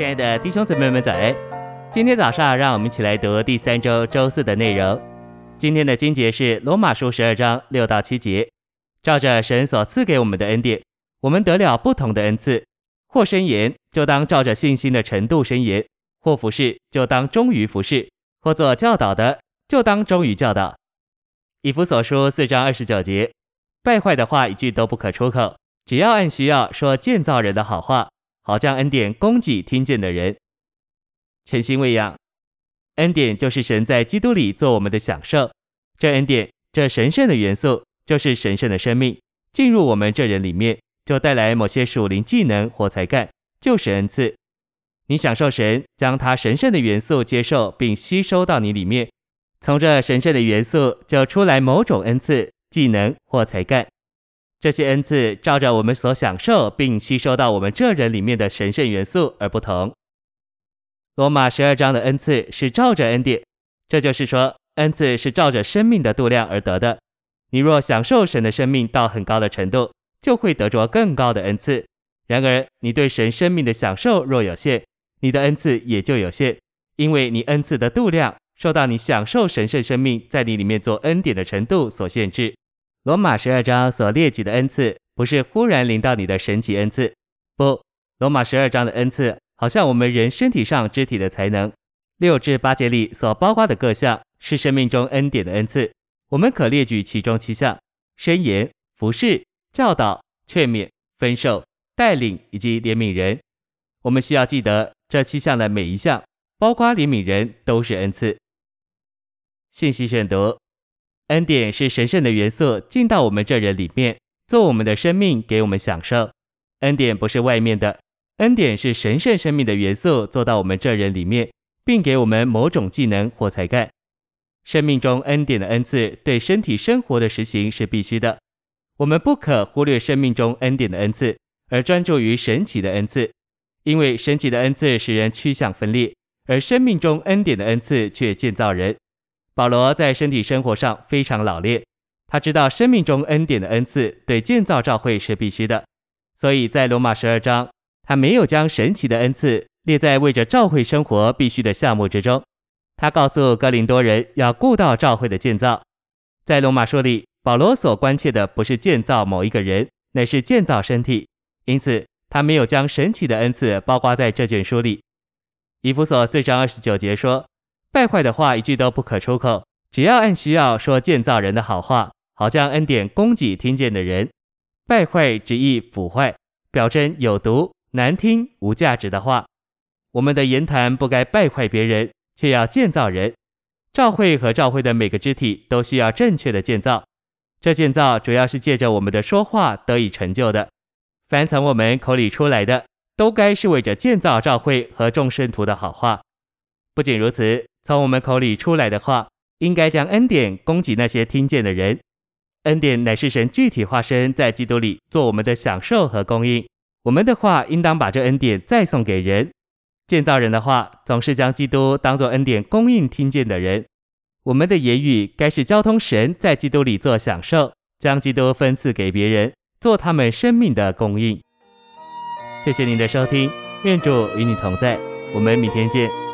亲爱的弟兄姊妹们，早安！今天早上，让我们一起来读第三周周四的内容。今天的经节是罗马书十二章六到七节。照着神所赐给我们的恩典，我们得了不同的恩赐。或申言，就当照着信心的程度申言；或服事，就当忠于服事；或做教导的，就当忠于教导。以弗所书四章二十九节，败坏的话一句都不可出口，只要按需要说建造人的好话。好将恩典供给听见的人，诚心喂养。恩典就是神在基督里做我们的享受。这恩典，这神圣的元素，就是神圣的生命，进入我们这人里面，就带来某些属灵技能或才干，就是恩赐。你享受神将他神圣的元素接受并吸收到你里面，从这神圣的元素就出来某种恩赐、技能或才干。这些恩赐照着我们所享受并吸收到我们这人里面的神圣元素而不同。罗马十二章的恩赐是照着恩典，这就是说，恩赐是照着生命的度量而得的。你若享受神的生命到很高的程度，就会得着更高的恩赐。然而，你对神生命的享受若有限，你的恩赐也就有限，因为你恩赐的度量受到你享受神圣生命在你里面做恩典的程度所限制。罗马十二章所列举的恩赐，不是忽然临到你的神奇恩赐。不，罗马十二章的恩赐，好像我们人身体上肢体的才能。六至八节里所包括的各项，是生命中恩典的恩赐。我们可列举其中七项：申言、服侍、教导、劝勉、分授、带领以及怜悯人。我们需要记得这七项的每一项，包括怜悯人，都是恩赐。信息选读。恩典是神圣的元素进到我们这人里面，做我们的生命，给我们享受。恩典不是外面的，恩典是神圣生命的元素做到我们这人里面，并给我们某种技能或才干。生命中恩典的恩赐对身体生活的实行是必须的。我们不可忽略生命中恩典的恩赐，而专注于神奇的恩赐，因为神奇的恩赐使人趋向分裂，而生命中恩典的恩赐却建造人。保罗在身体生活上非常老练，他知道生命中恩典的恩赐对建造教会是必须的，所以在罗马十二章，他没有将神奇的恩赐列在为着教会生活必须的项目之中。他告诉哥林多人要顾到教会的建造。在罗马书里，保罗所关切的不是建造某一个人，乃是建造身体，因此他没有将神奇的恩赐包括在这卷书里。以弗所四章二十九节说。败坏的话一句都不可出口，只要按需要说建造人的好话，好将恩典供给听见的人。败坏直译腐坏，表征有毒、难听、无价值的话。我们的言谈不该败坏别人，却要建造人。教会和教会的每个肢体都需要正确的建造，这建造主要是借着我们的说话得以成就的。凡从我们口里出来的，都该是为着建造教会和众圣徒的好话。不仅如此。从我们口里出来的话，应该将恩典供给那些听见的人。恩典乃是神具体化身在基督里做我们的享受和供应。我们的话应当把这恩典再送给人。建造人的话，总是将基督当作恩典供应听见的人。我们的言语该是交通神在基督里做享受，将基督分赐给别人，做他们生命的供应。谢谢您的收听，愿主与你同在，我们明天见。